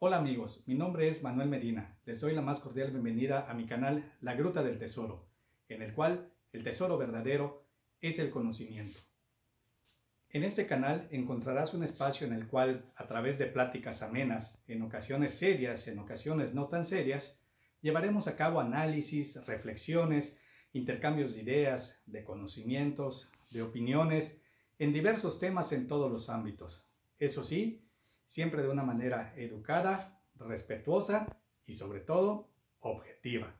Hola amigos, mi nombre es Manuel Medina. Les doy la más cordial bienvenida a mi canal La Gruta del Tesoro, en el cual el tesoro verdadero es el conocimiento. En este canal encontrarás un espacio en el cual, a través de pláticas amenas, en ocasiones serias, en ocasiones no tan serias, llevaremos a cabo análisis, reflexiones, intercambios de ideas, de conocimientos, de opiniones, en diversos temas en todos los ámbitos. Eso sí, siempre de una manera educada, respetuosa y sobre todo objetiva.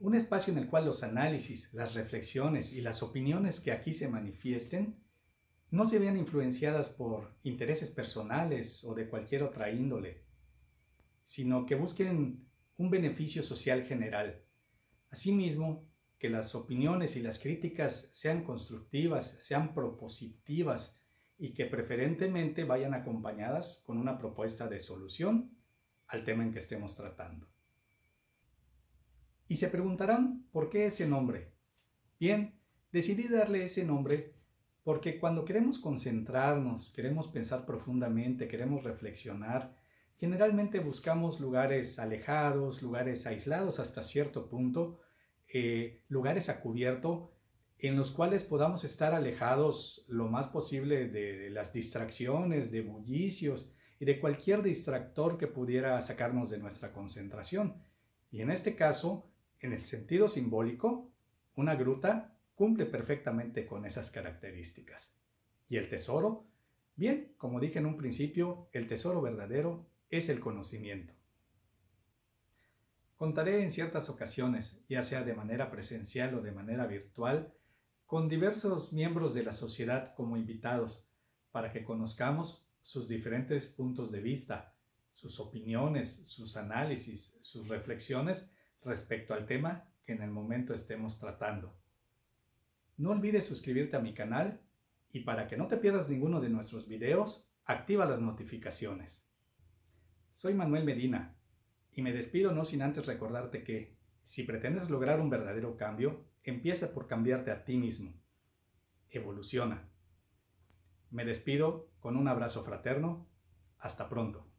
Un espacio en el cual los análisis, las reflexiones y las opiniones que aquí se manifiesten no se vean influenciadas por intereses personales o de cualquier otra índole, sino que busquen un beneficio social general. Asimismo, que las opiniones y las críticas sean constructivas, sean propositivas, y que preferentemente vayan acompañadas con una propuesta de solución al tema en que estemos tratando. Y se preguntarán, ¿por qué ese nombre? Bien, decidí darle ese nombre porque cuando queremos concentrarnos, queremos pensar profundamente, queremos reflexionar, generalmente buscamos lugares alejados, lugares aislados hasta cierto punto, eh, lugares a cubierto en los cuales podamos estar alejados lo más posible de las distracciones, de bullicios y de cualquier distractor que pudiera sacarnos de nuestra concentración. Y en este caso, en el sentido simbólico, una gruta cumple perfectamente con esas características. ¿Y el tesoro? Bien, como dije en un principio, el tesoro verdadero es el conocimiento. Contaré en ciertas ocasiones, ya sea de manera presencial o de manera virtual, con diversos miembros de la sociedad como invitados para que conozcamos sus diferentes puntos de vista, sus opiniones, sus análisis, sus reflexiones respecto al tema que en el momento estemos tratando. No olvides suscribirte a mi canal y para que no te pierdas ninguno de nuestros videos, activa las notificaciones. Soy Manuel Medina y me despido no sin antes recordarte que, si pretendes lograr un verdadero cambio, empieza por cambiarte a ti mismo. Evoluciona. Me despido con un abrazo fraterno. Hasta pronto.